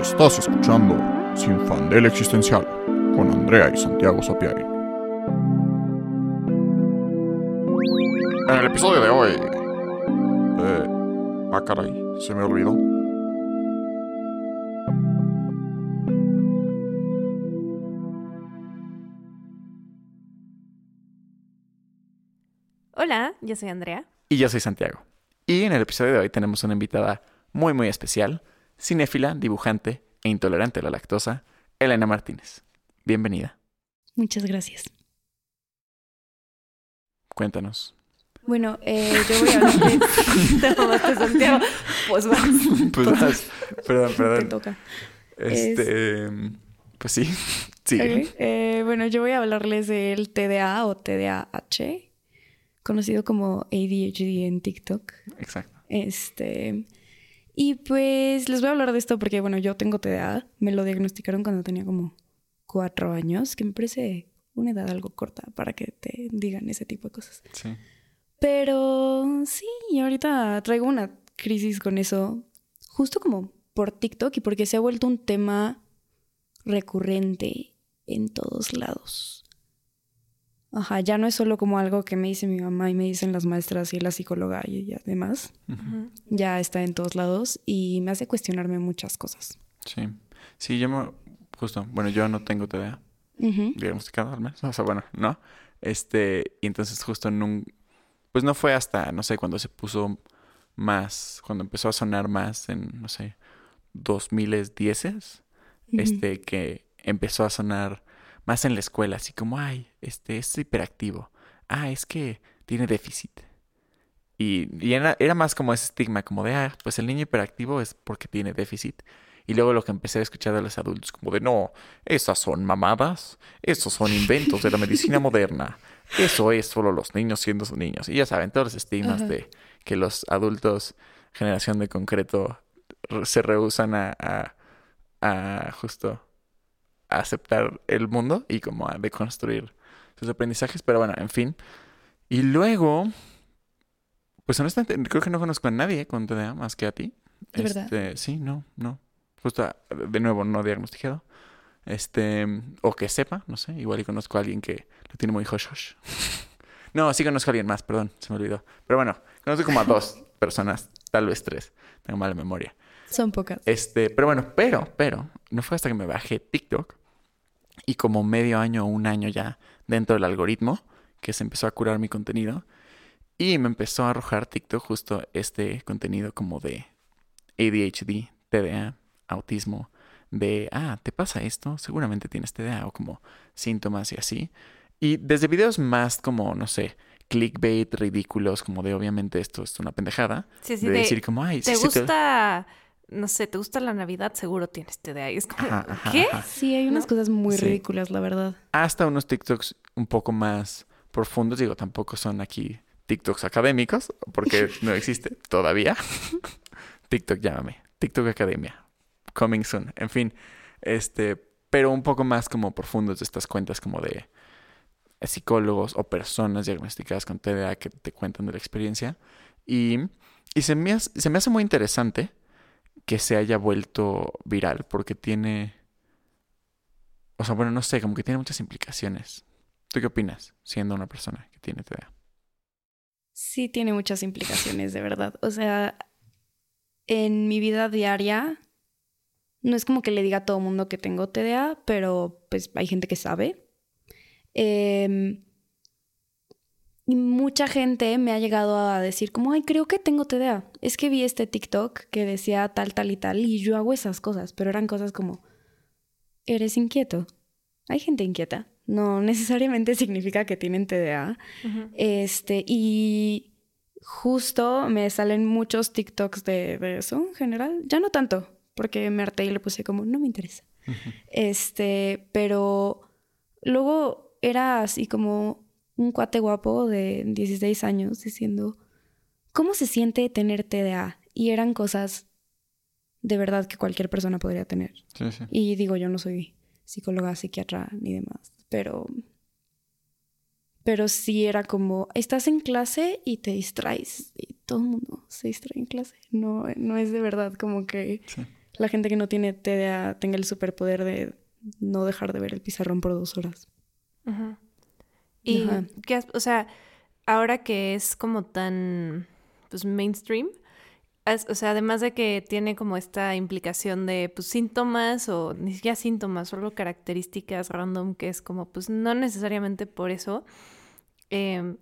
Estás escuchando Sin Fandel Existencial con Andrea y Santiago Sapiari. En el episodio de hoy. Eh, ah, caray, se me olvidó. Hola, yo soy Andrea. Y yo soy Santiago. Y en el episodio de hoy tenemos una invitada muy muy especial, cinéfila, dibujante e intolerante a la lactosa, Elena Martínez. Bienvenida. Muchas gracias. Cuéntanos. Bueno, eh, yo voy a hablar de... Te Santiago. Pues vas. Pues vas. Perdón, Te perdón. toca. Este. Pues sí. Sí. Eh, bueno, yo voy a hablarles del TDA o TDAH, conocido como ADHD en TikTok. Exacto. Este. Y pues les voy a hablar de esto porque, bueno, yo tengo TDA. Me lo diagnosticaron cuando tenía como cuatro años, que me parece una edad algo corta para que te digan ese tipo de cosas. Sí. Pero sí, ahorita traigo una crisis con eso, justo como por TikTok y porque se ha vuelto un tema recurrente en todos lados. Ajá, ya no es solo como algo que me dice mi mamá y me dicen las maestras y la psicóloga y además, ya está en todos lados y me hace cuestionarme muchas cosas. Sí. Sí, yo me. Justo. Bueno, yo no tengo TDA. Ujú. diagnosticado al menos. O sea, bueno, no. Este, y entonces justo en un, pues no fue hasta, no sé, cuando se puso más, cuando empezó a sonar más en, no sé, 2010, Ujú. este, que empezó a sonar más en la escuela, así como, ay, este, es hiperactivo. Ah, es que tiene déficit. Y, y era, era más como ese estigma, como de, ah, pues el niño hiperactivo es porque tiene déficit. Y luego lo que empecé a escuchar de los adultos, como de, no, esas son mamadas, esos son inventos de la medicina moderna, eso es solo los niños siendo sus niños. Y ya saben, todos los estigmas de que los adultos, generación de concreto, re- se rehusan a, a, a justo a aceptar el mundo y como a deconstruir sus aprendizajes. Pero bueno, en fin. Y luego, pues honestamente, creo que no conozco a nadie con TDA más que a ti. ¿De verdad? Este, sí, no, no. Justo, ah, de nuevo, no diagnosticado. Este, o que sepa, no sé, igual y conozco a alguien que lo tiene muy hush hush. No, sí conozco a alguien más, perdón, se me olvidó. Pero bueno, conozco como a dos personas, tal vez tres. Tengo mala memoria. Son pocas. Este, pero bueno, pero, pero, no fue hasta que me bajé TikTok y como medio año o un año ya dentro del algoritmo que se empezó a curar mi contenido y me empezó a arrojar TikTok justo este contenido como de ADHD, TDA, autismo, de, ah, ¿te pasa esto? Seguramente tienes TDA o como síntomas y así. Y desde videos más como, no sé, clickbait ridículos, como de obviamente esto es una pendejada, Sí, sí, de de, decir como, ay, ¿te sí gusta, no sé, te gusta la Navidad? Seguro tienes TDA. Y es como, Ajá, ajá, ¿qué? ajá. Sí, hay unas ¿No? cosas muy Sí. ridículas, la verdad. hasta unos TikToks un poco más profundos. Digo, tampoco son aquí TikToks académicos, porque no existe todavía. TikTok, llámame. TikTok Academia. Coming soon. En fin, este, pero un poco más como profundos de estas cuentas como de psicólogos o personas diagnosticadas con TDA que te cuentan de la experiencia. Y, y se, me hace, se me hace muy interesante que se haya vuelto viral porque tiene... O sea, bueno, no sé, como que tiene muchas implicaciones. ¿Tú qué opinas, siendo una persona que tiene TDA? Sí, tiene muchas implicaciones, de verdad. O sea, en mi vida diaria, no es como que le diga a todo mundo que tengo TDA, pero pues hay gente que sabe. Em, y mucha gente me ha llegado a decir como, ay, creo que tengo TDA. Es que vi este TikTok que decía tal, tal y tal, y yo hago esas cosas, pero eran cosas como, eres inquieto. Hay gente inquieta. No necesariamente significa que tienen TDA. Este, y justo me salen muchos TikToks de, de eso en general. Ya no tanto, porque me harté y le puse como, no me interesa. Este, pero luego era así como un cuate guapo de 16 años diciendo, ¿cómo se siente tener TDA? Y eran cosas de verdad que cualquier persona podría tener. Sí, sí. Y digo, yo no soy psicóloga, psiquiatra ni demás, pero pero sí era como estás en clase y te distraes y todo el mundo se distrae en clase. No no es de verdad como que Sí. la gente que no tiene TDA tenga el superpoder de no dejar de ver el pizarrón por dos horas. Ujú. Y, Ajá. ¿qué has- o sea, ahora que es como tan, pues, mainstream, o sea, además de que tiene como esta implicación de, pues, síntomas o ni siquiera síntomas, solo características random que es como, pues, no necesariamente por eso, em,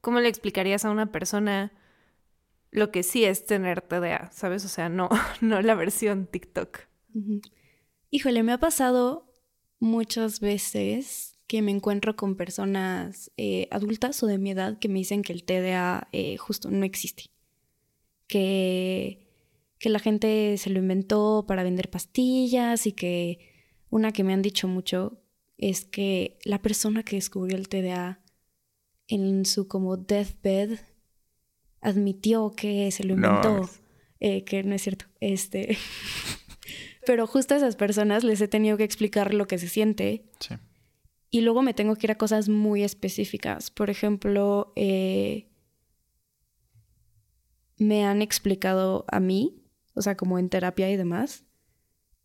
¿cómo le explicarías a una persona lo que sí es tener TDA, sabes? O sea, no, no la versión TikTok. Híjole, me ha pasado muchas veces que me encuentro con personas eh, adultas o de mi edad que me dicen que el TDA eh, justo no existe. Que, que la gente se lo inventó para vender pastillas y que una que me han dicho mucho es que la persona que descubrió el TDA en su como deathbed admitió que se lo inventó. Eh, que no es cierto. Este. Pero justo a esas personas les he tenido que explicar lo que se siente Sí. Y luego me tengo que ir a cosas muy específicas. Por ejemplo, eh, me han explicado a mí, o sea, como en terapia y demás,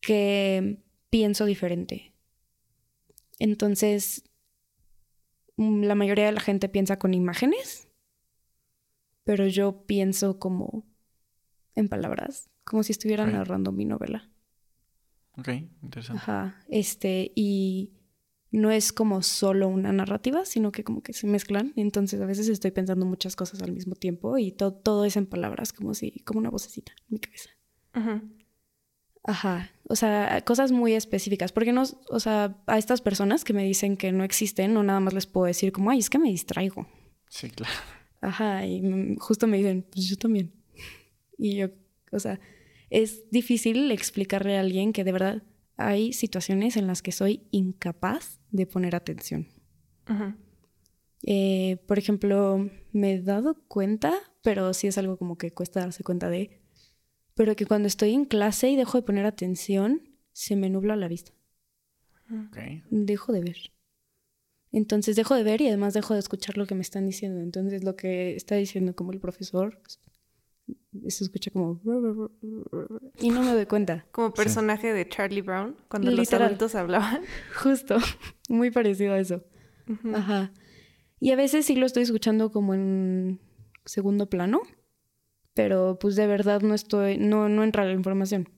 que pienso diferente. Entonces, mm, la mayoría de la gente piensa con imágenes, pero yo pienso como en palabras, como si estuviera narrando mi novela. Ok, interesante. Ajá, este, y no es como solo una narrativa, sino que como que se mezclan. Entonces a veces estoy pensando muchas cosas al mismo tiempo y to- todo es en palabras, como si, como una vocecita en mi cabeza. Ujú. Ajá, o sea, cosas muy específicas, porque no, o sea, a estas personas que me dicen que no existen, no nada más les puedo decir como, ay, es que me distraigo. Sí, claro. Ajá, y justo me dicen, pues yo también. Y yo, o sea, es difícil explicarle a alguien que de verdad hay situaciones en las que soy incapaz de poner atención. Eh, por ejemplo, me he dado cuenta, pero sí es algo como que cuesta darse cuenta de, pero que cuando estoy en clase y dejo de poner atención, se me nubla la vista. Dejo de ver. Entonces dejo de ver y además dejo de escuchar lo que me están diciendo. Entonces lo que está diciendo como el profesor se escucha como y no me doy cuenta. Como personaje de Charlie Brown, cuando los Literal. adultos hablaban. Justo, muy parecido a eso. Ajá. Y a veces sí lo estoy escuchando como en segundo plano, pero pues de verdad no estoy, no, no entra la información.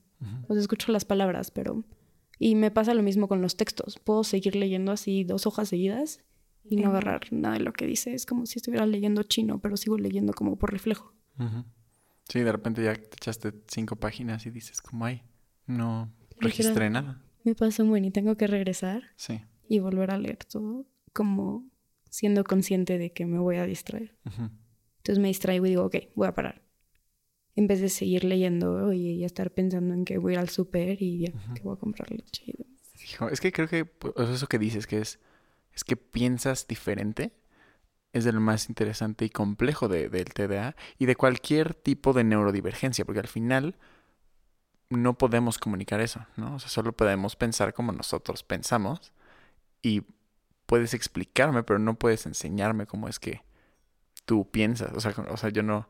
O sea, escucho las palabras, pero... Y me pasa lo mismo con los textos. Puedo seguir leyendo así dos hojas seguidas y no agarrar nada de lo que dice. Es como si estuviera leyendo chino, pero sigo leyendo como por reflejo. Ujú. Sí, de repente ya te echaste cinco páginas y dices, como, ay, no registré nada. Me un buen y tengo que regresar Sí. y volver a leer todo como siendo consciente de que me voy a distraer. Entonces me distraigo y digo, ok, voy a parar. En vez de seguir leyendo y, y estar pensando en que voy a ir al súper y ya, que voy a comprar leche. y demás. Hijo, es que creo que pues, eso que dices, que es, es que piensas diferente, es de lo más interesante y complejo de- del TDA y de cualquier tipo de neurodivergencia, porque al final no podemos comunicar eso, ¿no? O sea, solo podemos pensar como nosotros pensamos y puedes explicarme, pero no puedes enseñarme cómo es que tú piensas. O sea, o sea, yo no...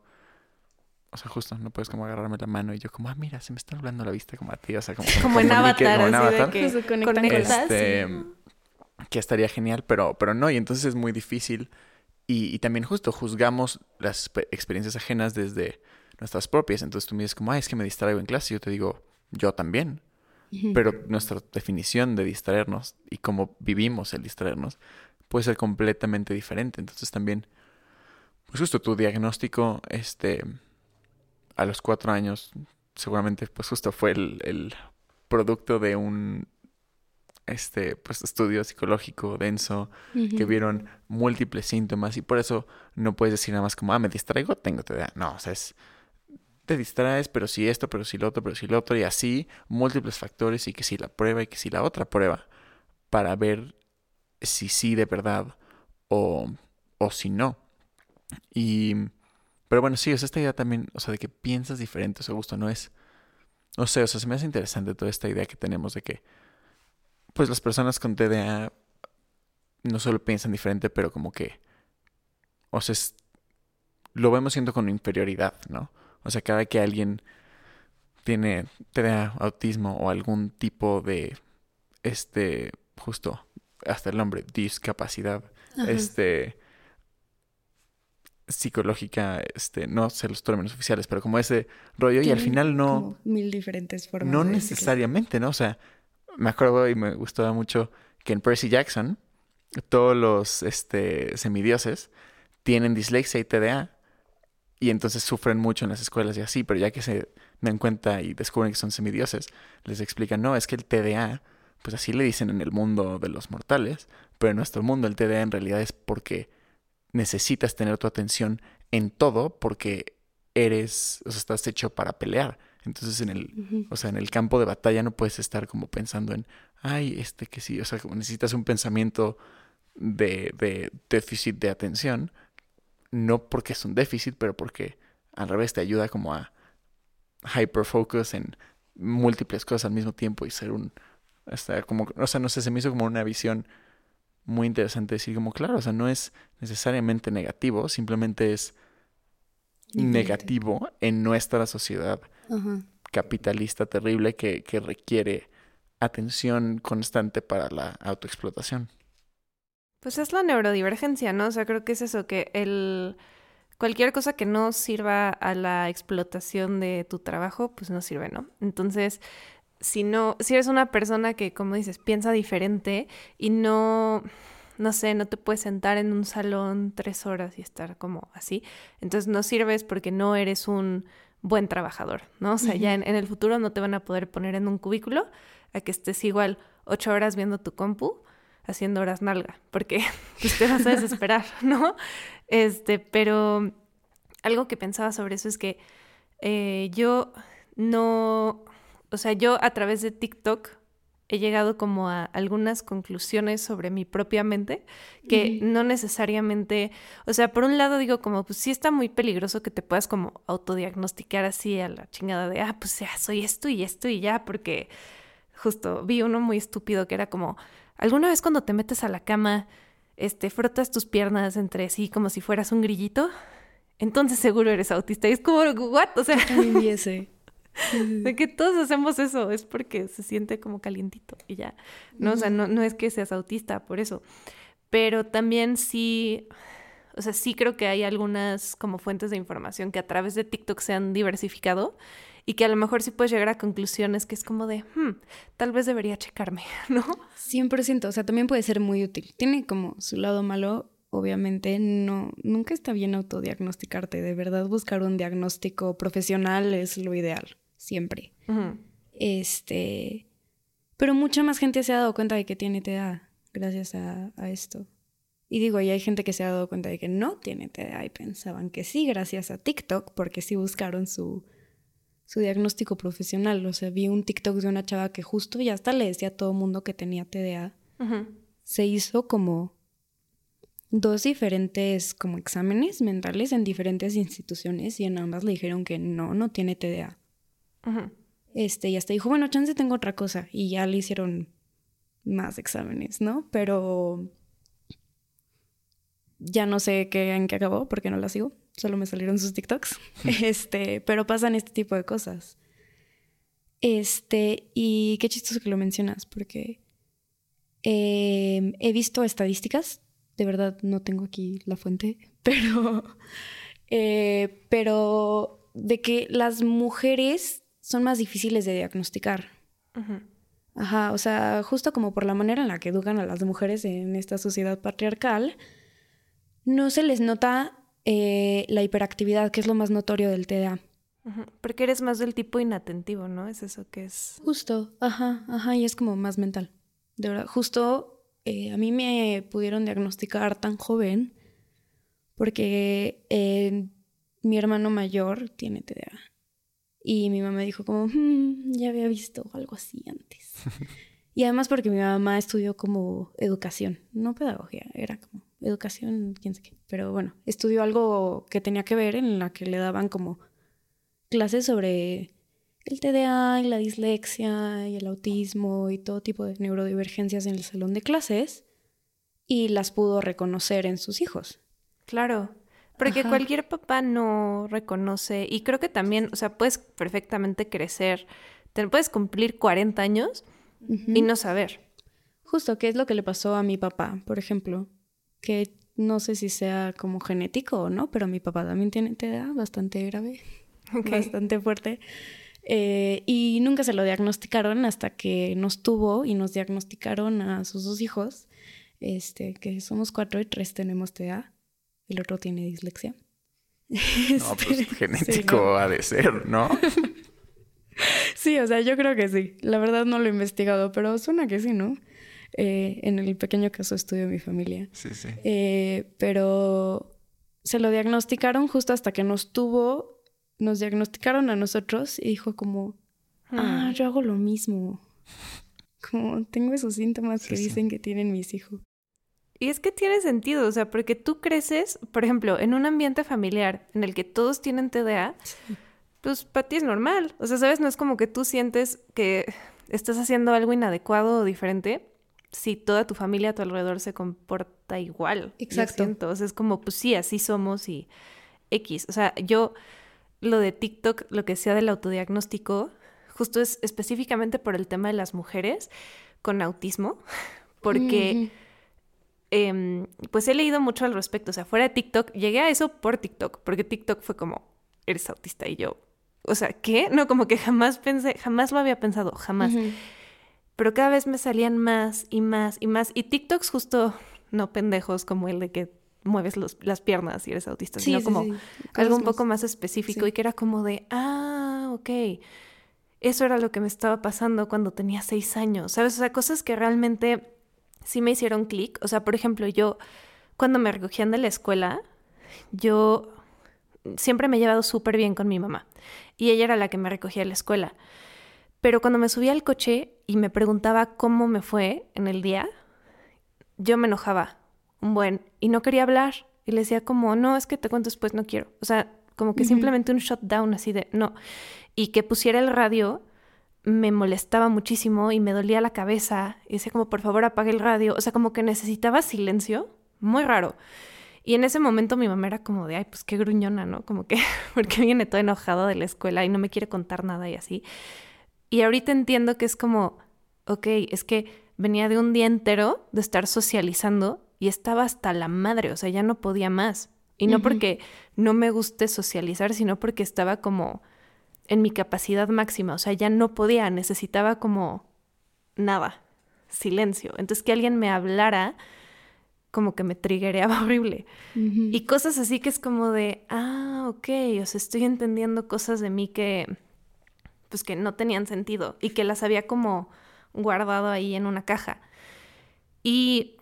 O sea, justo, no puedes como agarrarme la mano y yo como, ah, mira, se me está nublando la vista como a ti, o sea, como... Como en Avatar, como en de Avatar que Se conectan conectas este, que estaría genial, pero, pero no, y entonces es muy difícil. Y, y también justo juzgamos las pe- experiencias ajenas desde nuestras propias. Entonces tú me dices como, ay, es que me distraigo en clase. Y yo te digo, yo también. Pero nuestra definición de distraernos y cómo vivimos el distraernos puede ser completamente diferente. Entonces también, pues justo tu diagnóstico, este, a los cuatro años, seguramente, pues justo fue el, el producto de un este pues estudio psicológico denso que vieron múltiples síntomas y por eso no puedes decir nada más como ah me distraigo tengo TDA no o sea es te distraes pero si esto pero si lo otro pero si lo otro y así múltiples factores y que si la prueba y que si la otra prueba para ver si sí de verdad o o si no. Y pero bueno sí o sea esta idea también o sea de que piensas diferente o sea gusto no es no sé o sea se me hace interesante toda esta idea que tenemos de que pues las personas con TDA no solo piensan diferente, pero como que, o sea, es- lo vemos siendo con inferioridad, ¿no? O sea, cada que alguien tiene TDA, autismo o algún tipo de, este, justo, hasta el nombre, discapacidad, Ajá. este, psicológica, este, no sé los términos oficiales, pero como ese rollo y al final no, mil diferentes formas. no necesariamente, ¿no? O sea, me acuerdo y me gustaba mucho que en Percy Jackson todos los este, semidioses tienen dislexia y TDA y entonces sufren mucho en las escuelas y así, pero ya que se dan cuenta y descubren que son semidioses, les explican, no, es que el TDA, pues así le dicen en el mundo de los mortales, pero en nuestro mundo el TDA en realidad es porque necesitas tener tu atención en todo porque eres, o sea, estás hecho para pelear. Entonces en el, o sea, en el campo de batalla no puedes estar como pensando en, ay, este que sí, o sea, como necesitas un pensamiento de, de déficit de atención, no porque es un déficit, pero porque al revés te ayuda como a hyperfocus en múltiples cosas al mismo tiempo y ser un, hasta como, o sea, no sé, se me hizo como una visión muy interesante decir como, claro, o sea, no es necesariamente negativo, simplemente es negativo en nuestra sociedad Ajá. capitalista terrible que, que requiere atención constante para la autoexplotación. Pues es la neurodivergencia, ¿no? O sea, creo que es eso, que el cualquier cosa que no sirva a la explotación de tu trabajo, pues no sirve, ¿no? Entonces, si no, si eres una persona que, como dices, piensa diferente y no, no sé, no te puedes sentar en un salón tres horas y estar como así, entonces no sirves porque no eres un buen trabajador, ¿no? O sea, ya en, en el futuro no te van a poder poner en un cubículo a que estés igual ocho horas viendo tu compu haciendo horas nalga, porque pues, te vas a desesperar, ¿no? Este, pero algo que pensaba sobre eso es que eh, yo no, o sea, yo a través de TikTok he llegado como a algunas conclusiones sobre mi propia mente que no necesariamente, o sea, por un lado digo como, pues sí está muy peligroso que te puedas como autodiagnosticar así a la chingada de, ah, pues ya soy esto y esto y ya, porque justo vi uno muy estúpido que era como, ¿alguna vez cuando te metes a la cama, este, frotas tus piernas entre sí como si fueras un grillito? Entonces seguro eres autista. Y es como, ¿what? O sea, También vi ese. De que todos hacemos eso, es porque se siente como calientito y ya. No, o sea, no, no es que seas autista por eso. Pero también sí, o sea, sí creo que hay algunas como fuentes de información que a través de TikTok se han diversificado y que a lo mejor sí puedes llegar a conclusiones que es como de, hmm, tal vez debería checarme, ¿no? 100%, o sea, también puede ser muy útil. Tiene como su lado malo, obviamente, no, nunca está bien autodiagnosticarte, de verdad buscar un diagnóstico profesional es lo ideal, siempre. Este, pero mucha más gente se ha dado cuenta de que tiene TDA gracias a, a esto. Y digo, y hay gente que se ha dado cuenta de que no tiene TDA y pensaban que sí gracias a TikTok, porque sí buscaron su, su diagnóstico profesional. O sea, vi un TikTok de una chava que justo ya hasta le decía a todo mundo que tenía TDA. Se hizo como dos diferentes como exámenes mentales en diferentes instituciones y en ambas le dijeron que no, no tiene TDA. Este, y hasta dijo, bueno, chance tengo otra cosa. Y ya le hicieron más exámenes, ¿no? Pero ya no sé qué, en qué acabó porque no la sigo. Solo me salieron sus TikToks. este, pero pasan este tipo de cosas. Este, y qué chistoso que lo mencionas, porque eh, he visto estadísticas. De verdad, no tengo aquí la fuente, pero, eh, pero de que las mujeres son más difíciles de diagnosticar. Ujú. Ajá, o sea, justo como por la manera en la que educan a las mujeres en esta sociedad patriarcal, no se les nota eh, la hiperactividad, que es lo más notorio del TDA. Porque eres más del tipo inatentivo, ¿no? Es eso que es. Justo, ajá, ajá, y es como más mental. De verdad, justo eh, a mí me pudieron diagnosticar tan joven porque eh, mi hermano mayor tiene TDA. Y mi mamá dijo como, "Mm, ya había visto algo así antes. y además porque mi mamá estudió como educación, no pedagogía, era como educación, quién sé qué. Pero bueno, estudió algo que tenía que ver en la que le daban como clases sobre el TDA y la dislexia y el autismo y todo tipo de neurodivergencias en el salón de clases y las pudo reconocer en sus hijos. Claro. Porque Ajá. cualquier papá no reconoce, y creo que también, o sea, puedes perfectamente crecer, te puedes cumplir 40 años y no saber. Justo, ¿qué es lo que le pasó a mi papá, por ejemplo? Que no sé si sea como genético o no, pero mi papá también tiene TDA bastante grave, bastante fuerte. Eh, y nunca se lo diagnosticaron hasta que nos tuvo y nos diagnosticaron a sus dos hijos, este, que somos cuatro y tres tenemos TDA. El otro tiene dislexia. No, pues genético sí, no. ha de ser, ¿no? Sí, o sea, yo creo que sí. La verdad no lo he investigado, pero suena que sí, ¿no? Eh, en el pequeño caso estudio mi familia. Sí, sí. Eh, pero se lo diagnosticaron justo hasta que nos tuvo, nos diagnosticaron a nosotros y dijo como, ah, Mm. yo hago lo mismo. Como tengo esos síntomas que sí. dicen que tienen mis hijos. Y es que tiene sentido, o sea, porque tú creces, por ejemplo, en un ambiente familiar en el que todos tienen TDA, pues para ti es normal. O sea, ¿sabes? No es como que tú sientes que estás haciendo algo inadecuado o diferente si toda tu familia a tu alrededor se comporta igual. Exacto. sea, es como, pues sí, así somos y X. O sea, yo lo de TikTok, lo que sea del autodiagnóstico, justo es específicamente por el tema de las mujeres con autismo, porque em, pues he leído mucho al respecto. O sea, fuera de TikTok, llegué a eso por TikTok, porque TikTok fue como, eres autista y yo. O sea, ¿qué? No, como que jamás pensé, jamás lo había pensado, jamás. Pero cada vez me salían más y más y más. Y TikToks justo no pendejos como el de que mueves los- las piernas y eres autista, Sí, sino sí, como sí. algo un poco más específico y que era como de, ah, ok, eso era lo que me estaba pasando cuando tenía seis años, ¿sabes? O sea, cosas que realmente sí me hicieron clic. O sea, por ejemplo, yo cuando me recogían de la escuela, yo siempre me he llevado súper bien con mi mamá y ella era la que me recogía de la escuela. Pero cuando me subía al coche y me preguntaba cómo me fue en el día, yo me enojaba un buen y no quería hablar. Y le decía como, no, es que te cuento después, no quiero. O sea, como que simplemente un shutdown así de, no. Y que pusiera el radio me molestaba muchísimo y me dolía la cabeza. Y decía como, por favor, apague el radio. O sea, como que necesitaba silencio. Muy raro. Y en ese momento mi mamá era como de, ay, pues qué gruñona, ¿no? Como que, porque viene toda enojada de la escuela y no me quiere contar nada y así. Y ahorita entiendo que es como, ok, es que venía de un día entero de estar socializando y estaba hasta la madre, o sea, ya no podía más. Y no porque no me guste socializar, sino porque estaba como en mi capacidad máxima, o sea, ya no podía, necesitaba como nada, silencio. Entonces que alguien me hablara como que me triggereaba horrible. Y cosas así que es como de, ah, ok, o sea, estoy entendiendo cosas de mí que, pues que no tenían sentido y que las había como guardado ahí en una caja. Y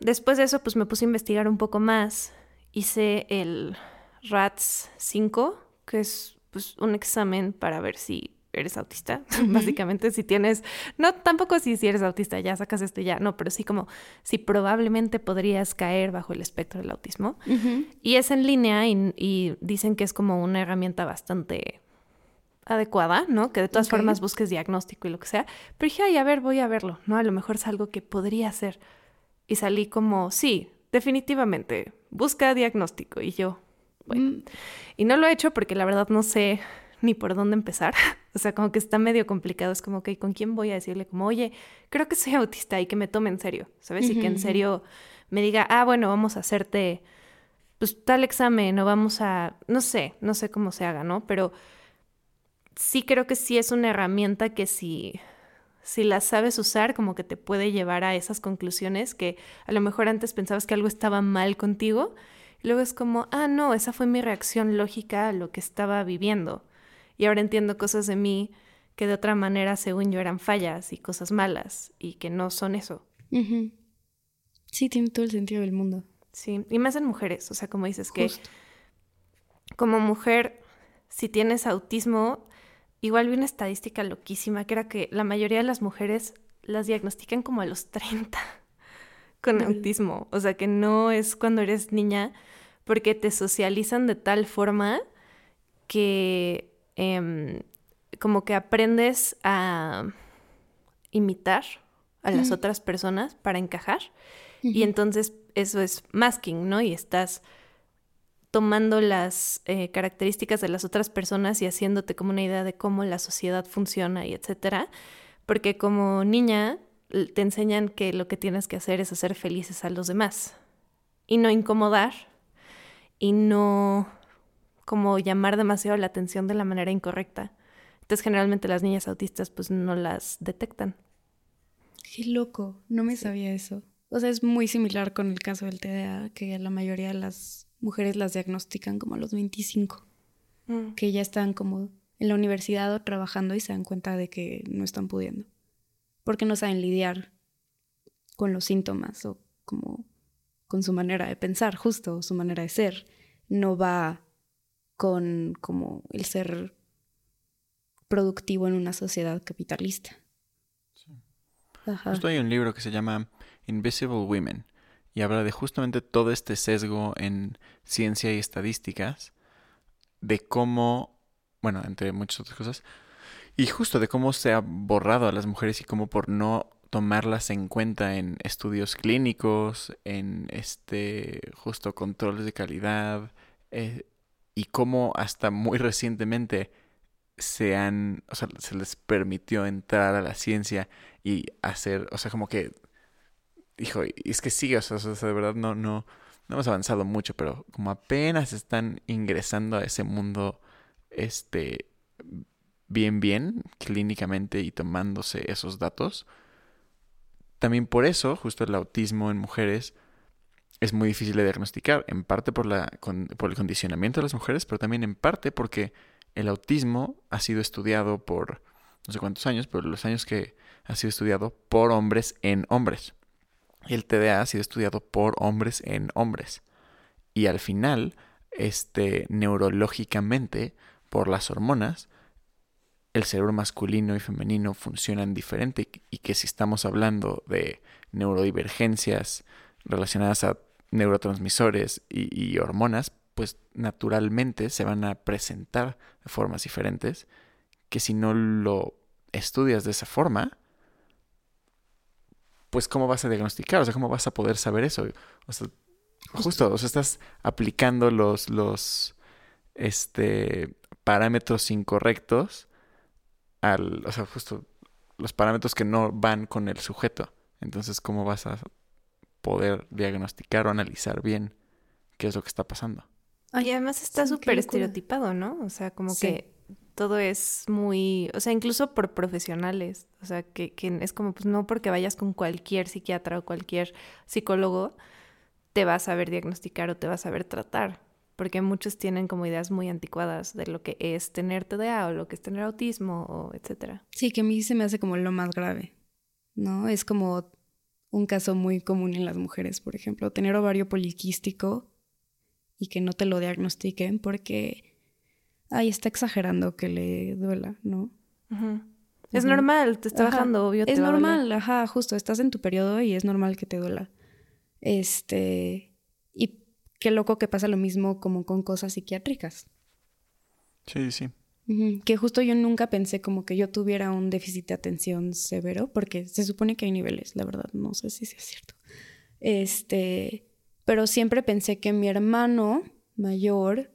después de eso, pues me puse a investigar un poco más. Hice el RATS 5, que es pues un examen para ver si eres autista, básicamente si tienes, no tampoco si, si eres autista, ya sacas esto ya, no, pero sí como si probablemente podrías caer bajo el espectro del autismo. Y es en línea y, y dicen que es como una herramienta bastante adecuada, ¿no? Que de todas formas busques diagnóstico y lo que sea. Pero dije, ay, a ver, voy a verlo, ¿no? A lo mejor es algo que podría hacer. Y salí como, sí, definitivamente, busca diagnóstico. Y yo, bueno. Mm, Y no lo he hecho porque la verdad no sé ni por dónde empezar. O sea, como que está medio complicado. Es como, ok, ¿con quién voy a decirle? Como, oye, creo que soy autista y que me tome en serio, ¿sabes? Y que en serio me diga, ah, bueno, vamos a hacerte, pues, tal examen o vamos a, no sé, no sé cómo se haga, ¿no? Pero sí creo que sí es una herramienta que si, si la sabes usar, como que te puede llevar a esas conclusiones que a lo mejor antes pensabas que algo estaba mal contigo. Luego es como, ah, no, esa fue mi reacción lógica a lo que estaba viviendo. Y ahora entiendo cosas de mí que de otra manera, según yo, eran fallas y cosas malas y que no son eso. Sí, tiene todo el sentido del mundo. Sí, y más en mujeres, o sea, como dices que como mujer, si tienes autismo, igual vi una estadística loquísima que era que la mayoría de las mujeres las diagnostican como a los 30 con autismo. O sea, que no es cuando eres niña, porque te socializan de tal forma que em, como que aprendes a imitar a las otras personas para encajar. Y entonces eso es masking, ¿no? Y estás tomando las eh, características de las otras personas y haciéndote como una idea de cómo la sociedad funciona y etcétera. Porque como niña te enseñan que lo que tienes que hacer es hacer felices a los demás y no incomodar y no como llamar demasiado la atención de la manera incorrecta. Entonces generalmente las niñas autistas pues no las detectan. Qué loco, no me sabía eso. O sea, es muy similar con el caso del TDA, que la mayoría de las mujeres las diagnostican como a los 25, Mm. que ya están como en la universidad o trabajando y se dan cuenta de que no están pudiendo, porque no saben lidiar con los síntomas o como con su manera de pensar, justo su manera de ser, no va con como el ser productivo en una sociedad capitalista. Ajá. Justo hay un libro que se llama Invisible Women y habla de justamente todo este sesgo en ciencia y estadísticas, de cómo, bueno, entre muchas otras cosas, y justo de cómo se ha borrado a las mujeres y cómo por no tomarlas en cuenta en estudios clínicos, en este justo controles de calidad, eh, y cómo hasta muy recientemente se han, o sea, se les permitió entrar a la ciencia y hacer, o sea, como que, hijo, y es que sigue, o sea, o sea, de verdad no, no, no hemos avanzado mucho, pero como apenas están ingresando a ese mundo, este, bien, bien, clínicamente y tomándose esos datos, también por eso, justo el autismo en mujeres es muy difícil de diagnosticar, en parte por, la, con- por el condicionamiento de las mujeres, pero también en parte porque el autismo ha sido estudiado por no sé cuántos años, pero los años que ha sido estudiado por hombres en hombres. El TDA ha sido estudiado por hombres en hombres. Y al final, este, neurológicamente, por las hormonas, el cerebro masculino y femenino funcionan diferente y que si estamos hablando de neurodivergencias relacionadas a neurotransmisores y, y hormonas, pues naturalmente se van a presentar de formas diferentes que si no lo estudias de esa forma, pues cómo vas a diagnosticar, o sea, cómo vas a poder saber eso. O sea, justo, o sea, estás aplicando los, los este, parámetros incorrectos al, o sea, justo los parámetros que no van con el sujeto. Entonces, ¿cómo vas a poder diagnosticar o analizar bien qué es lo que está pasando? Y además está súper estereotipado, ¿no? O sea, como Sí. que todo es muy, o sea, incluso por profesionales, o sea, que, que es como, pues no porque vayas con cualquier psiquiatra o cualquier psicólogo, te va a saber diagnosticar o te va a saber tratar, porque muchos tienen como ideas muy anticuadas de lo que es tener TDA o lo que es tener autismo o etcétera. Sí, que a mí se me hace como lo más grave, ¿no? Es como un caso muy común en las mujeres, por ejemplo, tener ovario poliquístico y que no te lo diagnostiquen porque, ay, está exagerando que le duela, ¿no? Ujú. Es normal, te está Ajá. bajando, obvio. Es normal, ajá, justo, estás en tu periodo y es normal que te duela. Este, qué loco que pasa lo mismo como con cosas psiquiátricas. Sí, sí. Que justo yo nunca pensé como que yo tuviera un déficit de atención severo, porque se supone que hay niveles, la verdad, no sé si sea cierto. Este, pero siempre pensé que mi hermano mayor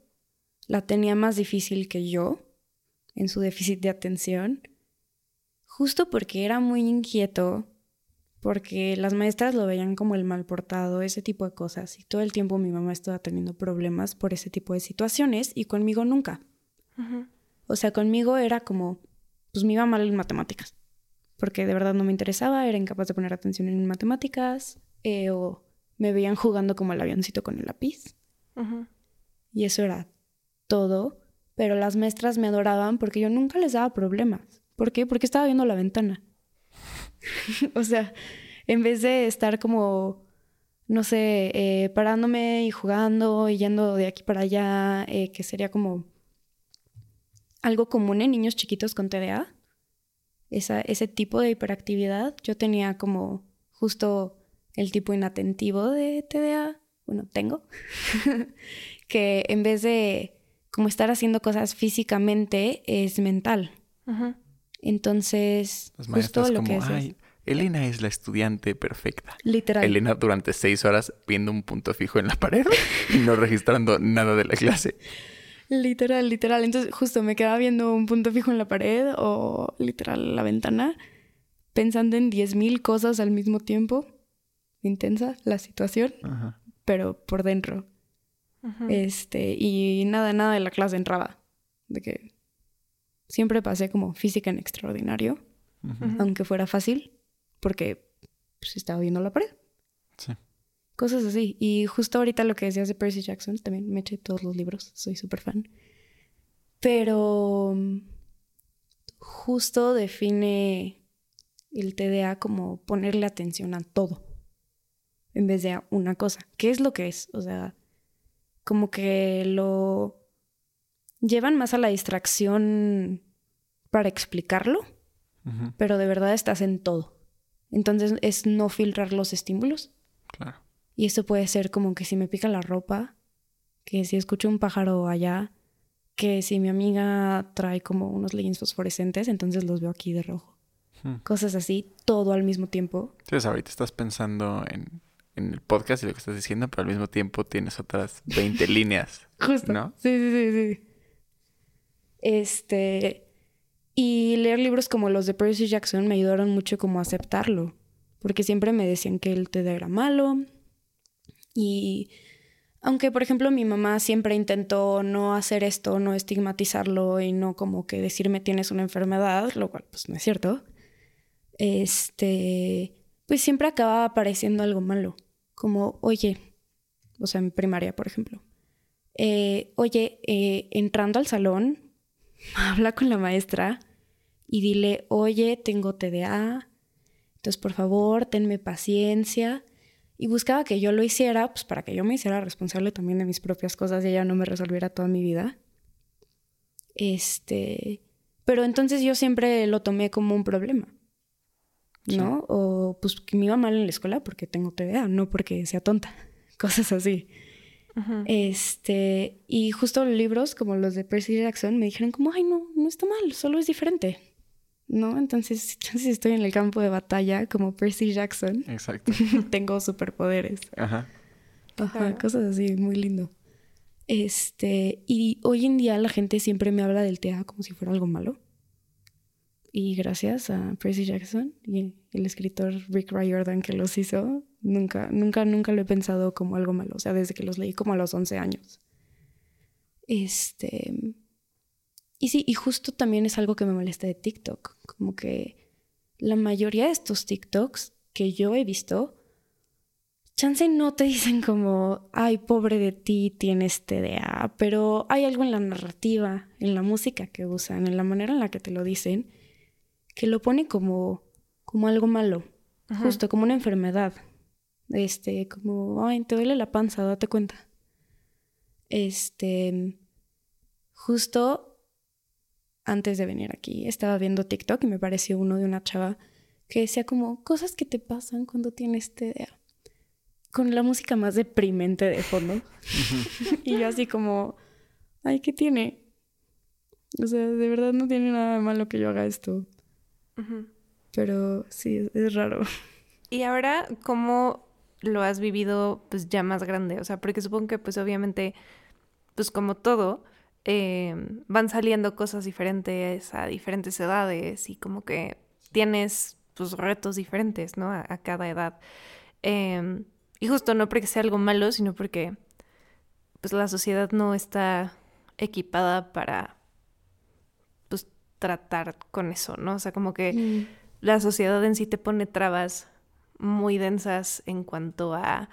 la tenía más difícil que yo en su déficit de atención, justo porque era muy inquieto, porque las maestras lo veían como el mal portado, ese tipo de cosas, y todo el tiempo mi mamá estaba teniendo problemas por ese tipo de situaciones y conmigo nunca. O sea, conmigo era como, pues me iba mal en matemáticas, porque de verdad no me interesaba, era incapaz de poner atención en matemáticas, eh, o me veían jugando como el avioncito con el lápiz, y eso era todo, pero las maestras me adoraban porque yo nunca les daba problemas. ¿Por qué? Porque estaba viendo la ventana. o sea, en vez de estar como, no sé, eh, parándome y jugando y yendo de aquí para allá, eh, que sería como algo común en niños chiquitos con TDA, esa, ese tipo de hiperactividad, yo tenía como justo el tipo inatentivo de TDA, bueno, tengo, que en vez de como estar haciendo cosas físicamente, es mental. Ujú. Entonces, Las justo maestras lo como, que Elena es la estudiante perfecta. Literal. Elena durante seis horas viendo un punto fijo en la pared y no registrando nada de la clase. Literal, literal. Entonces, justo me quedaba viendo un punto fijo en la pared o literal la ventana, pensando en 10.000 cosas al mismo tiempo. Intensa la situación, Ajá. pero por dentro. Este, y nada, nada de la clase entraba. De que siempre pasé como física en extraordinario, aunque fuera fácil, porque pues, estaba viendo la pared. Sí. Cosas así. Y justo ahorita lo que decías de Percy Jackson, también me eché todos los libros, soy súper fan. Pero justo define el TDA como ponerle atención a todo, en vez de a una cosa. ¿Qué es lo que es? O sea, como que lo llevan más a la distracción para explicarlo, Ujú. pero de verdad estás en todo. Entonces es no filtrar los estímulos. Claro. Y esto puede ser como que si me pica la ropa, que si escucho un pájaro allá, que si mi amiga trae como unos leggings fosforescentes, entonces los veo aquí de rojo. Hmm. Cosas así, todo al mismo tiempo. Entonces ahorita estás pensando en, en el podcast y lo que estás diciendo, pero al mismo tiempo tienes otras 20 líneas. Justo. ¿No? Sí, sí, sí, sí. Este. Y leer libros como los de Percy Jackson me ayudaron mucho como a aceptarlo. Porque siempre me decían que el TDA era malo. Y aunque, por ejemplo, mi mamá siempre intentó no hacer esto, no estigmatizarlo y no como que decirme tienes una enfermedad, lo cual pues no es cierto. Este, pues siempre acababa apareciendo algo malo. Como, oye, o sea, en primaria, por ejemplo. Eh, oye, eh, entrando al salón, habla con la maestra y dile, oye, tengo TDA, entonces por favor, tenme paciencia. Y buscaba que yo lo hiciera, pues para que yo me hiciera responsable también de mis propias cosas y ella no me resolviera toda mi vida. Este, pero entonces yo siempre lo tomé como un problema, ¿no? O pues que me iba mal en la escuela porque tengo TDA, no porque sea tonta, cosas así. Este, y justo los libros como los de Percy Jackson me dijeron como, ay, no, no está mal, solo es diferente. ¿No? Entonces, si estoy en el campo de batalla como Percy Jackson, Exacto. tengo superpoderes. Ajá. Ajá, Claro. cosas así, muy lindo. Este, y hoy en día la gente siempre me habla del TEA como si fuera algo malo. Y gracias a Percy Jackson y el escritor Rick Riordan que los hizo, nunca, nunca, nunca lo he pensado como algo malo. O sea, desde que los leí como a los 11 años. Este. Y sí, y justo también es algo que me molesta de TikTok. Como que la mayoría de estos TikToks que yo he visto chance no te dicen como, ay, pobre de ti, tienes TDA, pero hay algo en la narrativa, en la música que usan, en la manera en la que te lo dicen, que lo pone como, como algo malo, justo como una enfermedad. Este, como, ay, te duele la panza, date cuenta. Este, justo antes de venir aquí, estaba viendo TikTok y me pareció uno de una chava que decía como cosas que te pasan cuando tienes TDA. Con la música más deprimente de fondo. y yo así como, ay, ¿qué tiene? O sea, de verdad no tiene nada de malo que yo haga esto. Pero sí, es, es raro. Y ahora, ¿cómo lo has vivido pues ya más grande? O sea, porque supongo que pues obviamente, pues como todo, eh, van saliendo cosas diferentes a diferentes edades y como que tienes pues retos diferentes, ¿no? A, a cada edad. Eh, y justo no porque sea algo malo, sino porque pues la sociedad no está equipada para tratar con eso, ¿no? O sea, como que Mm, la sociedad en sí te pone trabas muy densas en cuanto a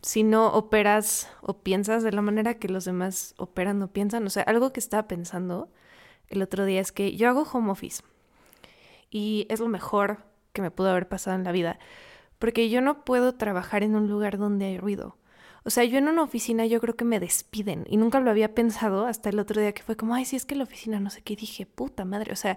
si no operas o piensas de la manera que los demás operan o piensan. O sea, algo que estaba pensando el otro día es que yo hago home office y es lo mejor que me pudo haber pasado en la vida, porque yo no puedo trabajar en un lugar donde hay ruido. O sea, yo en una oficina yo creo que me despiden y nunca lo había pensado hasta el otro día que fue como, ay, si es que la oficina no sé qué, dije, puta madre, o sea,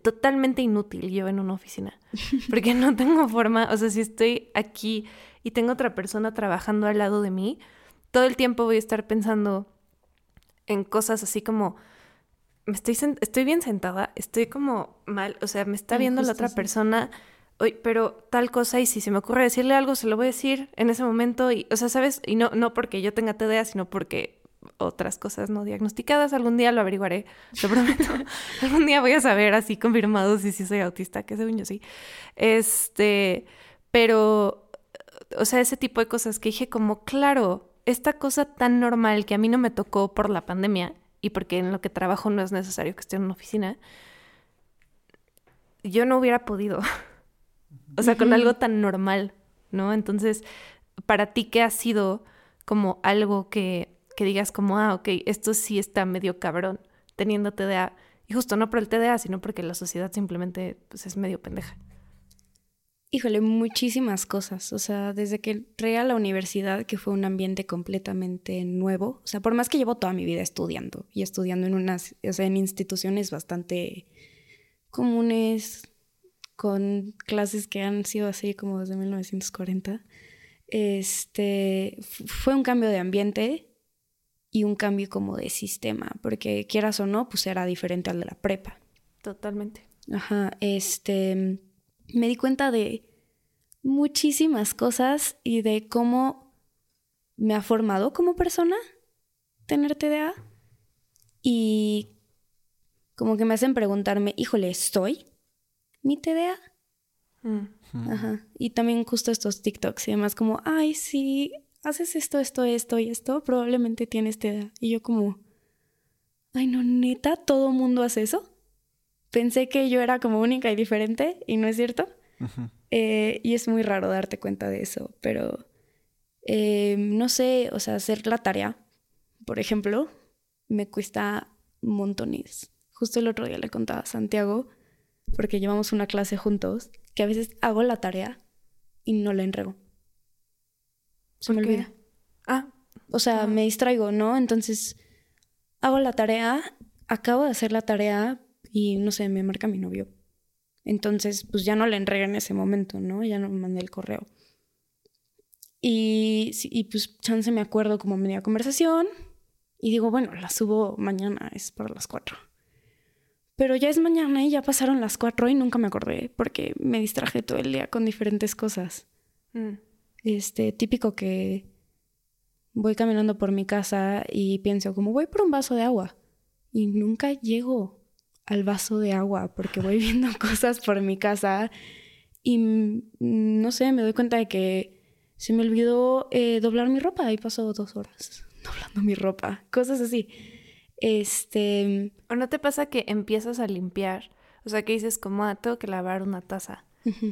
totalmente inútil yo en una oficina, porque no tengo forma, o sea, si estoy aquí y tengo otra persona trabajando al lado de mí, todo el tiempo voy a estar pensando en cosas así como, me estoy, estoy bien sentada, estoy como mal, o sea, me está viendo la otra sí. persona, oye, pero tal cosa y si se me ocurre decirle algo, se lo voy a decir en ese momento y, o sea, ¿sabes? Y no, no porque yo tenga TDA, sino porque otras cosas no diagnosticadas, algún día lo averiguaré, lo prometo. algún día voy a saber así confirmado si sí soy autista, que según yo sí. Este, pero, o sea, ese tipo de cosas que dije como, claro, esta cosa tan normal que a mí no me tocó por la pandemia y porque en lo que trabajo no es necesario que esté en una oficina, yo no hubiera podido. o sea, con algo tan normal, ¿no? Entonces, para ti, ¿qué ha sido como algo que, que digas como, ah, ok, esto sí está medio cabrón teniendo TDA? Y justo no por el TDA, sino porque la sociedad simplemente pues, es medio pendeja. Híjole, muchísimas cosas. O sea, desde que entré a la universidad, que fue un ambiente completamente nuevo. O sea, por más que llevo toda mi vida estudiando y estudiando en unas, o sea, en instituciones bastante comunes, con clases que han sido así como desde 1940. Este fue un cambio de ambiente y un cambio como de sistema, porque quieras o no, pues era diferente al de la prepa. Totalmente. Ajá, este me di cuenta de muchísimas cosas y de cómo me ha formado como persona tener TDA y como que me hacen preguntarme, híjole, ¿estoy mi TDA? Mm. Ajá. Y también justo estos TikToks y demás como, ay, si haces esto, esto, esto y esto, probablemente tienes TDA. Y yo como, ay, no, neta, todo mundo hace eso. Pensé que yo era como única y diferente y no es cierto. Eh, y es muy raro darte cuenta de eso, pero eh, no sé, o sea, hacer la tarea, por ejemplo, me cuesta montones. Justo el otro día le contaba a Santiago, porque llevamos una clase juntos, que a veces hago la tarea y no la entrego. Se me olvida. Ah. O sea, me distraigo, ¿no? Entonces, hago la tarea, acabo de hacer la tarea y no sé, me marca mi novio. Entonces, pues ya no la entregué en ese momento, ¿no? Ya no me mandé el correo. Y, y pues chance me acuerdo como media conversación y digo, bueno, la subo mañana, es para las cuatro. Pero ya es mañana y ya pasaron las cuatro y nunca me acordé porque me distraje todo el día con diferentes cosas. Mm. Este, típico que voy caminando por mi casa y pienso como voy por un vaso de agua y nunca llego al vaso de agua porque voy viendo cosas por mi casa y no sé, me doy cuenta de que se me olvidó eh, doblar mi ropa y pasó dos horas doblando mi ropa, cosas así. Este... ¿O no te pasa que empiezas a limpiar? O sea, que dices como, ah, tengo que lavar una taza.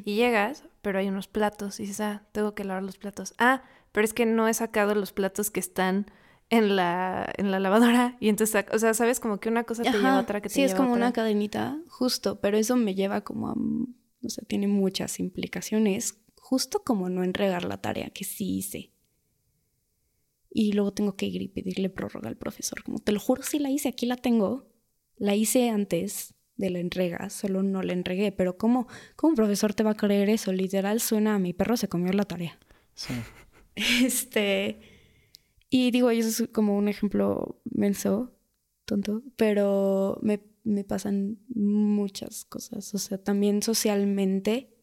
Y llegas, pero hay unos platos y dices, ah, tengo que lavar los platos. Ah, pero es que no he sacado los platos que están en la, en la lavadora y entonces, o sea, sabes como que una cosa te lleva a otra que te sí, lleva es como otra. una cadenita, justo, pero eso me lleva como a, o sea, tiene muchas implicaciones, justo como no entregar la tarea que sí hice y luego tengo que ir y pedirle prórroga al profesor. Como te lo juro, si la hice, aquí la tengo. La hice antes de la entrega, solo no la entregué. Pero ¿cómo, cómo un profesor te va a creer eso? Literal suena a mi perro se comió la tarea. Sí. Este. Y digo, eso es como un ejemplo menso, tonto, pero me, me pasan muchas cosas. O sea, también socialmente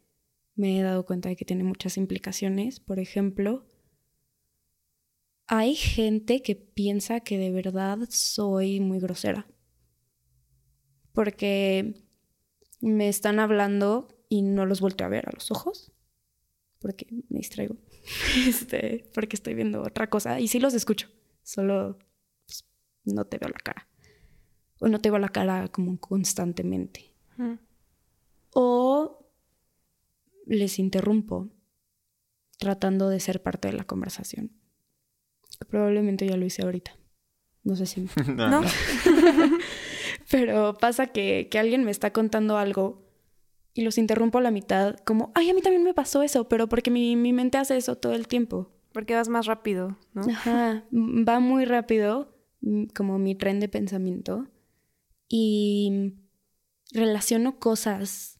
me he dado cuenta de que tiene muchas implicaciones. Por ejemplo, hay gente que piensa que de verdad soy muy grosera. Porque me están hablando y no los vuelto a ver a los ojos. Porque me distraigo. Este, porque estoy viendo otra cosa. Y sí los escucho. Solo pues, no te veo la cara. O no te veo la cara como constantemente. O les interrumpo tratando de ser parte de la conversación. Probablemente ya lo hice ahorita. No sé si... no. Pero pasa que, que alguien me está contando algo y los interrumpo a la mitad, como, ay, a mí también me pasó eso, pero porque mi, mi mente hace eso todo el tiempo. Porque vas más rápido, ¿no? Ajá, va muy rápido, como mi tren de pensamiento, y relaciono cosas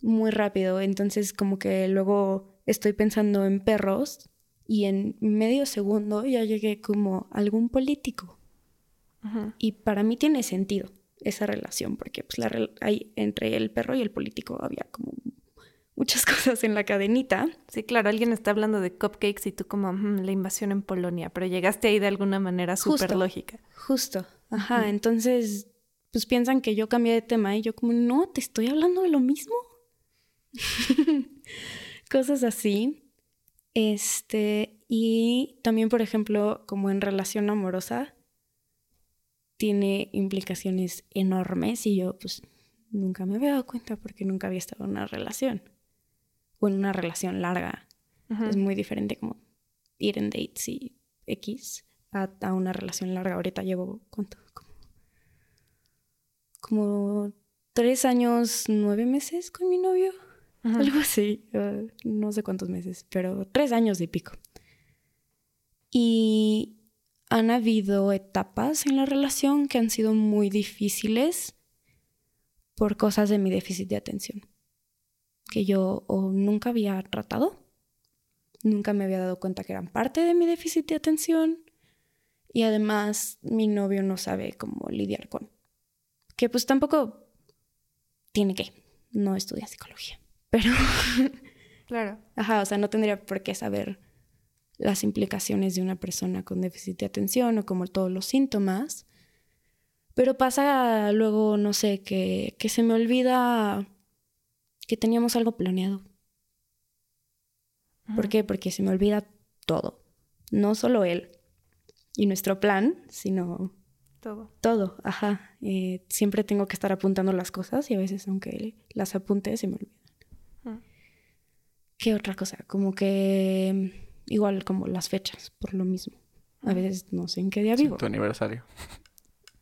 muy rápido, entonces como que luego estoy pensando en perros y en medio segundo ya llegué como algún político. Y para mí tiene sentido esa relación, porque pues la, entre el perro y el político había como muchas cosas en la cadenita. Sí, claro, alguien está hablando de cupcakes y tú como "Mm, la invasión en Polonia, pero llegaste ahí de alguna manera súper lógica. Justo. Ajá, entonces, pues piensan que yo cambié de tema y yo como, no, te estoy hablando de lo mismo. Cosas así. Este, y también, por ejemplo, como en relación amorosa, tiene implicaciones enormes y yo pues nunca me había dado cuenta porque nunca había estado en una relación o en una relación larga. Es muy diferente como ir en dates y X a, a una relación larga. Ahorita llevo, ¿cuánto? Como, como tres años, nueve meses con mi novio. Algo así. eh, no sé cuántos meses, pero tres años y pico. Y han habido etapas en la relación que han sido muy difíciles por cosas de mi déficit de atención. Que yo o nunca había tratado, nunca me había dado cuenta que eran parte de mi déficit de atención. Y además mi novio no sabe cómo lidiar con. Que pues tampoco tiene que. No estudia psicología. Pero, Claro. ajá, o sea, no tendría por qué saber las implicaciones de una persona con déficit de atención o como todos los síntomas. Pero pasa luego, no sé, que, que se me olvida que teníamos algo planeado. ¿Por qué? Porque se me olvida todo. No solo él y nuestro plan, sino Todo. todo. Ajá. Eh, siempre tengo que estar apuntando las cosas y a veces, aunque las apunte, se me olvidan. ¿Qué otra cosa? Como que igual como las fechas, por lo mismo. A veces no sé en qué día Sí, vivo. tu aniversario.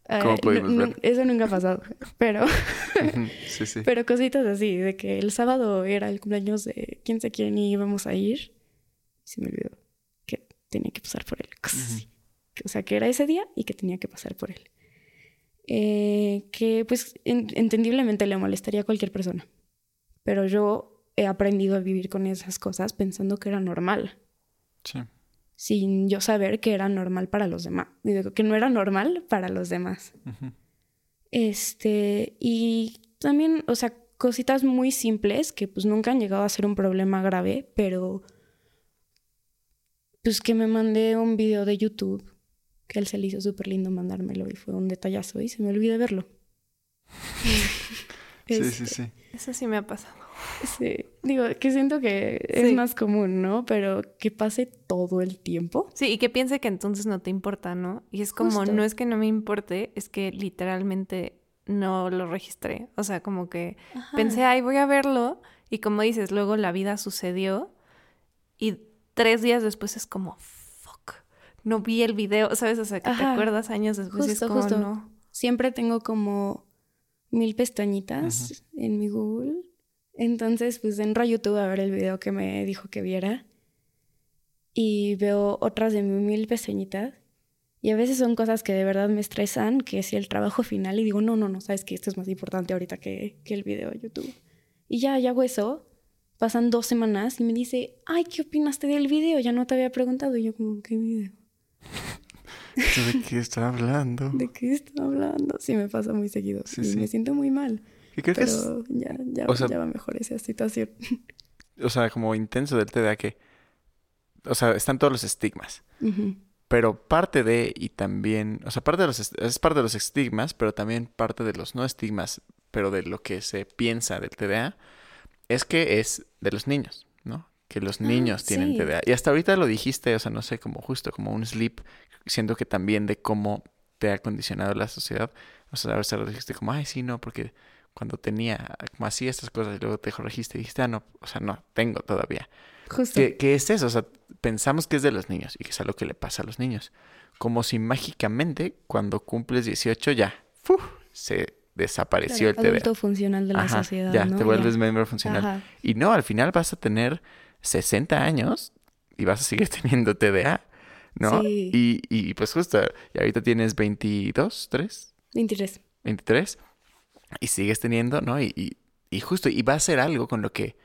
Eh, ¿Cómo no- ver? eso nunca ha pasado. Pero, sí, sí. pero cositas así, de que el sábado era el cumpleaños de quién sé quién y íbamos a ir. Se me olvidó que tenía que pasar por él. Cosas Ujú. así. Que- O sea, que era ese día y que tenía que pasar por él. Eh, que pues en- entendiblemente le molestaría a cualquier persona. Pero yo he aprendido a vivir con esas cosas pensando que era normal. Sí. Sin yo saber que era normal para los demás. Digo, que no era normal para los demás. Este, y también, o sea, cositas muy simples que pues nunca han llegado a ser un problema grave, pero pues que me mandé un video de YouTube que él se le hizo súper lindo mandármelo y fue un detallazo y se me olvidó verlo. Sí, Este, sí, sí. Eso sí me ha pasado. Sí. Digo, que siento que es Sí. más común, ¿no? Pero que pase todo el tiempo. Sí, y que piense que entonces no te importa, ¿no? Y es como, Justo. no es que no me importe, es que literalmente no lo registré. O sea, como que pensé, ay, voy a verlo. Y como dices, luego la vida sucedió. Y tres días después es como, fuck, no vi el video, ¿sabes? O sea, que te Ajá. acuerdas años después y es como, justo. no. siempre tengo como mil pestañitas en mi Google. Entonces, pues entro a YouTube a ver el video que me dijo que viera. Y veo otras de mis mil pestañitas. Y a veces son cosas que de verdad me estresan, que es el trabajo final. Y digo, no, no, no, sabes que esto es más importante ahorita que, que el video de YouTube. Y ya, ya hago eso. Pasan dos semanas y me dice, ay, ¿qué opinaste del video? Ya no te había preguntado. Y yo como, ¿qué video? ¿De qué está hablando? ¿De qué está hablando? Sí, me pasa muy seguido. Sí, y sí. me siento muy mal. Y creo que es, pero ya, ya, o sea- ya va mejor esa situación. o sea, como intenso del TDA que, o sea, están todos los estigmas. Pero parte de, y también, o sea, parte de los, es parte de los estigmas, pero también parte de los no estigmas, pero de lo que se piensa del TDA, es que es de los niños, ¿no? Que los Ah, niños tienen sí. TDA. Y hasta ahorita lo dijiste, o sea, no sé, como justo, como un sleep, siento que también de cómo te ha condicionado la sociedad. O sea, a veces lo dijiste como, ay, sí, no, porque cuando tenía, como así estas cosas y luego te corregiste y dijiste, ah, no, o sea, no, tengo todavía. Justo. ¿Qué, qué es eso? O sea, pensamos que es de los niños y que es algo que le pasa a los niños. Como si mágicamente cuando cumples 18 ya, ¡fu! se desapareció Claro, el TDA. adulto funcional de la Ajá, sociedad, ya, ¿no? te vuelves miembro funcional. Ajá. Y no, al final vas a tener 60 años y vas a seguir teniendo TDA, ¿no? Sí. Y, y pues justo, y ahorita tienes 22, 3, 23. 23 y sigues teniendo, ¿no? Y, y, y justo, y va a ser algo con lo que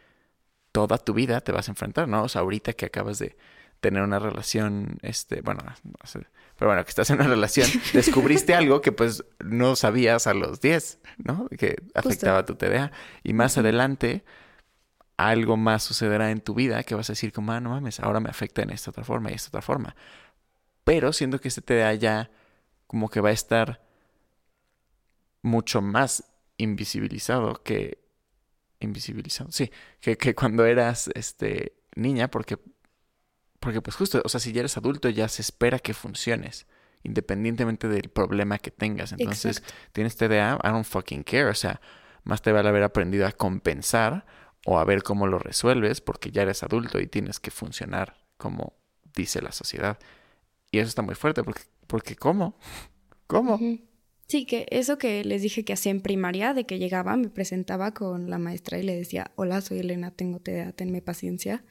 toda tu vida te vas a enfrentar, ¿no? O sea, ahorita que acabas de tener una relación, este, bueno, no sé, pero bueno, que estás en una relación, descubriste algo que pues no sabías a los 10, ¿no? Que afectaba tu TDA. Y más adelante, algo más sucederá en tu vida que vas a decir como, ah, no mames, ahora me afecta en esta otra forma y esta otra forma. Pero siento que este TDA ya como que va a estar mucho más invisibilizado que invisibilizado, sí, que, que cuando eras este niña, porque porque pues justo, o sea, si ya eres adulto ya se espera que funciones independientemente del problema que tengas. Entonces, tienes TDA, I don't fucking care, o sea, más te vale haber aprendido a compensar o a ver cómo lo resuelves porque ya eres adulto y tienes que funcionar como dice la sociedad. Y eso está muy fuerte porque, porque ¿cómo? ¿Cómo? Sí, que eso que les dije que hacía en primaria, de que llegaba, me presentaba con la maestra y le decía, hola, soy Elena, tengo TDA, tenme paciencia.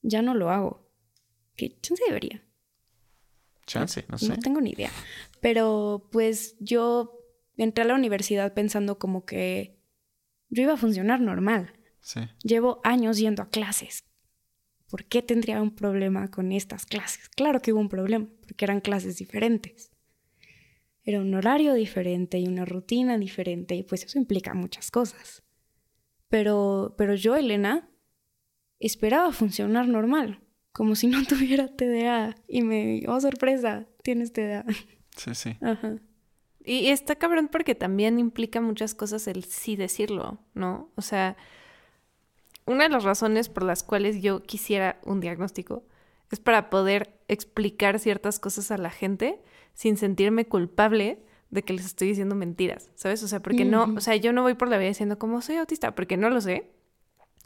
Ya no lo hago. ¿Qué chance debería? Chance, no sé. No tengo ni idea. Pero pues yo entré a la universidad pensando como que yo iba a funcionar normal. Sí. Llevo años yendo a clases. ¿Por qué tendría un problema con estas clases? Claro que hubo un problema, porque eran clases diferentes. Era un horario diferente y una rutina diferente, y pues eso implica muchas cosas. Pero, pero yo, Elena, esperaba funcionar normal, como si no tuviera TDA. Y me, oh sorpresa, tienes TDA. Sí, sí. Ajá. Y está cabrón porque también implica muchas cosas el sí decirlo, ¿no? O sea, una de las razones por las cuales yo quisiera un diagnóstico es para poder explicar ciertas cosas a la gente sin sentirme culpable de que les estoy diciendo mentiras, ¿sabes? O sea, porque no, o sea, yo no voy por la vida diciendo como soy autista, porque no lo sé.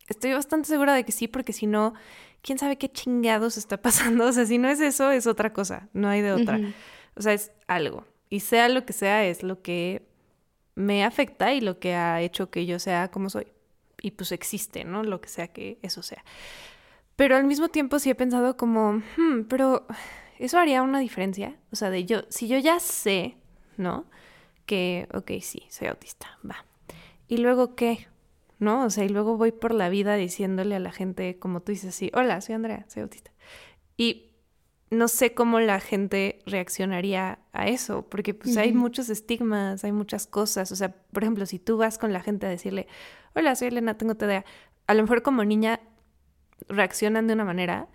Estoy bastante segura de que sí, porque si no, quién sabe qué chingados está pasando. O sea, si no es eso, es otra cosa, no hay de otra. O sea, es algo. Y sea lo que sea, es lo que me afecta y lo que ha hecho que yo sea como soy. Y pues existe, ¿no? Lo que sea que eso sea. Pero al mismo tiempo sí he pensado como, hmm, pero eso haría una diferencia. O sea, de yo, si yo ya sé, ¿no? Que, ok, sí, soy autista, va. ¿Y luego qué? ¿No? O sea, y luego voy por la vida diciéndole a la gente, como tú dices, sí, hola, soy Andrea, soy autista. Y no sé cómo la gente reaccionaría a eso, porque pues hay muchos estigmas, hay muchas cosas. O sea, por ejemplo, si tú vas con la gente a decirle, hola, soy Elena, tengo TDA, a lo mejor como niña reaccionan de una manera,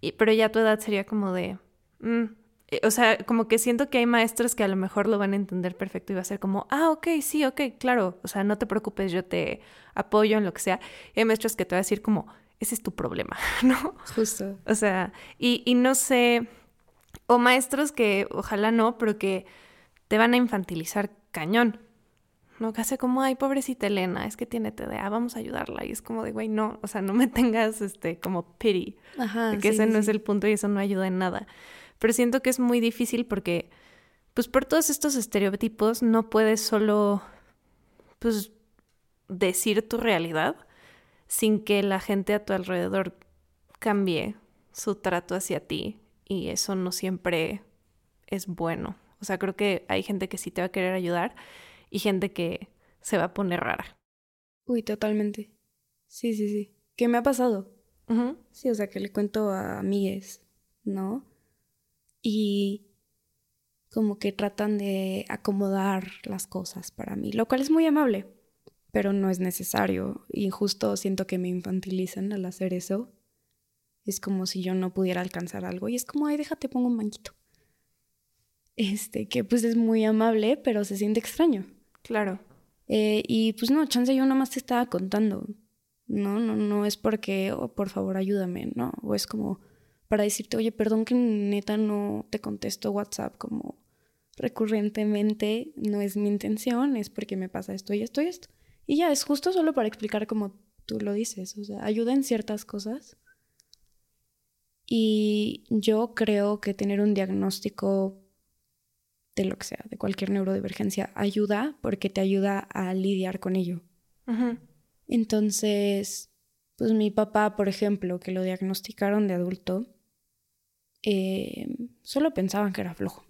y, pero ya tu edad sería como de, mm", eh, o sea, como que siento que hay maestros que a lo mejor lo van a entender perfecto y va a ser como, ah, ok, sí, ok, claro, o sea, no te preocupes, yo te apoyo en lo que sea. Y hay maestros que te van a decir como, ese es tu problema, ¿no? Justo. O sea, y, y no sé, o maestros que ojalá no, pero que te van a infantilizar cañón. ¿no? Que hace como, ay, pobrecita Elena, es que tiene TDA, vamos a ayudarla. Y es como de, güey, no, o sea, no me tengas, este, como pity. Ajá. que sí, ese no es el punto y eso no ayuda en nada. Pero siento que es muy difícil porque, pues por todos estos estereotipos, no puedes solo, pues, decir tu realidad sin que la gente a tu alrededor cambie su trato hacia ti. Y eso no siempre es bueno. O sea, creo que hay gente que sí te va a querer ayudar y gente que se va a poner rara. Uy, totalmente. Sí, sí, sí. ¿Qué me ha pasado? Sí, o sea, que le cuento a amigues, ¿no? Y como que tratan de acomodar las cosas para mí, lo cual es muy amable, pero no es necesario. Y justo siento que me infantilizan al hacer eso. Es como si yo no pudiera alcanzar algo y es como, ay, déjate, pongo un manguito. Este, que pues es muy amable, pero se siente extraño. Claro. Eh, y pues no, chance yo nomás te estaba contando. No, no, no es porque, oh, por favor, ayúdame, ¿no? O es como para decirte, oye, perdón que neta no te contesto WhatsApp como recurrentemente, no es mi intención, es porque me pasa esto y esto y esto. Y ya, es justo solo para explicar como tú lo dices, o sea, ayuda en ciertas cosas. Y yo creo que tener un diagnóstico de lo que sea, de cualquier neurodivergencia, ayuda porque te ayuda a lidiar con ello. Entonces, pues mi papá, por ejemplo, que lo diagnosticaron de adulto, eh, solo pensaban que era flojo.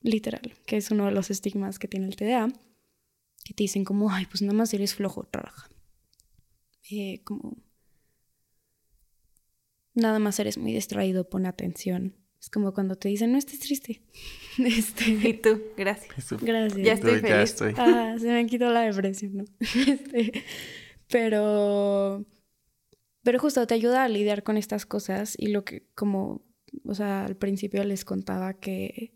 Literal, que es uno de los estigmas que tiene el TDA, que te dicen como, ay, pues nada más eres flojo, trabaja. Eh, como, nada más eres muy distraído, pon atención. Es como cuando te dicen, no estés triste. Este, Y tú, gracias. Gracias. Ya estoy Tú, ya feliz. estoy. Ah, se me quitó la depresión, ¿no? Este, Pero, pero justo te ayuda a lidiar con estas cosas y lo que como, o sea, al principio les contaba que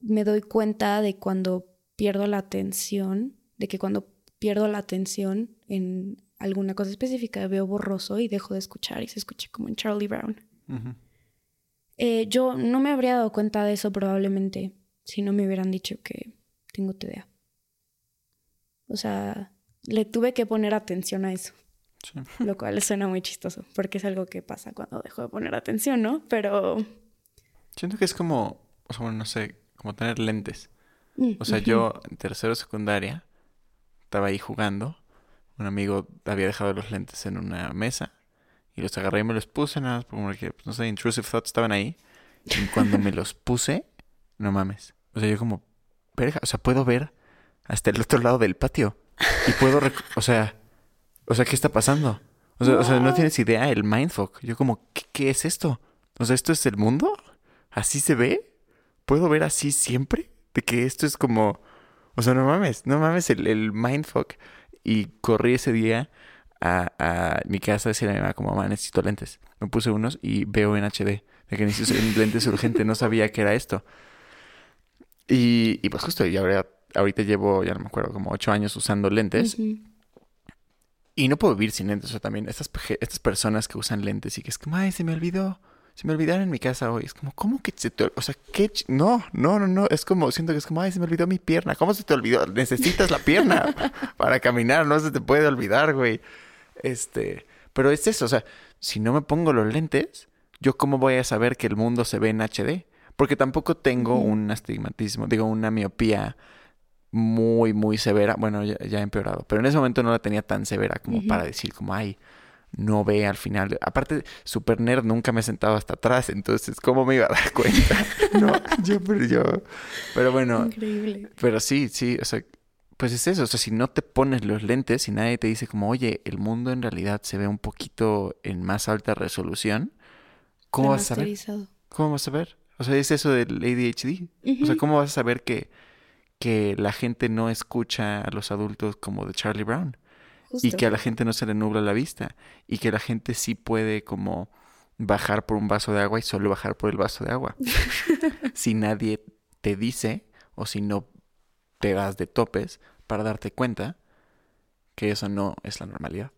me doy cuenta de cuando pierdo la atención, de que cuando pierdo la atención en alguna cosa específica veo borroso y dejo de escuchar y se escucha como en Charlie Brown. Eh, yo no me habría dado cuenta de eso probablemente si no me hubieran dicho que tengo TDA. O sea, le tuve que poner atención a eso. Lo cual suena muy chistoso, porque es algo que pasa cuando dejo de poner atención, ¿no? Pero... Siento que es como, o sea, bueno, no sé, como tener lentes. Mm, O sea, yo en tercero de secundaria estaba ahí jugando. Un amigo había dejado los lentes en una mesa y los agarré y me los puse nada más porque, pues, no sé, intrusive thoughts estaban ahí. Y cuando me los puse, no mames. O sea, yo como, verga, o sea, puedo ver hasta el otro lado del patio. Y puedo, o sea, o sea, ¿qué está pasando? O sea, o sea, no tienes idea el mindfuck. Yo como, ¿qué, ¿qué es esto? O sea, ¿esto es el mundo? ¿Así se ve? ¿Puedo ver así siempre? De que esto es como... O sea, no mames, no mames el, el mindfuck. Y corrí ese día a, a mi casa a decirle a mi mamá como, mamá, necesito lentes. Me puse unos y veo en HD. De que necesito lentes urgente. No sabía que era esto. Y, y pues justo, y ahora, ahorita llevo, ya no me acuerdo, como ocho años usando lentes. Y no puedo vivir sin lentes. O sea, también estas, estas personas que usan lentes y que es como, ay, se me olvidó. Se me olvidaron en mi casa hoy. Es como, ¿cómo que se te O sea, ¿qué? No, no, no, no. Es como, siento que es como, ay, se me olvidó mi pierna. ¿Cómo se te olvidó? Necesitas la pierna para caminar. No se te puede olvidar, güey. Este, pero es eso. O sea, si no me pongo los lentes, ¿yo cómo voy a saber que el mundo se ve en HD? Porque tampoco tengo un astigmatismo, digo, una miopía muy, muy severa. Bueno, ya, ya ha empeorado. Pero en ese momento no la tenía tan severa como para decir como, ay, no ve al final. Aparte, super nerd nunca me he sentado hasta atrás. Entonces, ¿cómo me iba a dar cuenta? no, yo, pero yo. Pero bueno, Increíble. pero sí, sí, o sea, pues es eso. O sea, si no te pones los lentes y nadie te dice como, oye, el mundo en realidad se ve un poquito en más alta resolución, ¿cómo vas a saber? ¿Cómo vas a saber? O sea, es eso del ADHD. O sea. ¿cómo vas a saber que, que la gente no escucha a los adultos como de Charlie Brown? Y que a la gente no se le nubla la vista. Y que la gente sí puede como bajar por un vaso de agua y solo bajar por el vaso de agua. si nadie te dice o si no te das de topes para darte cuenta que eso no es la normalidad.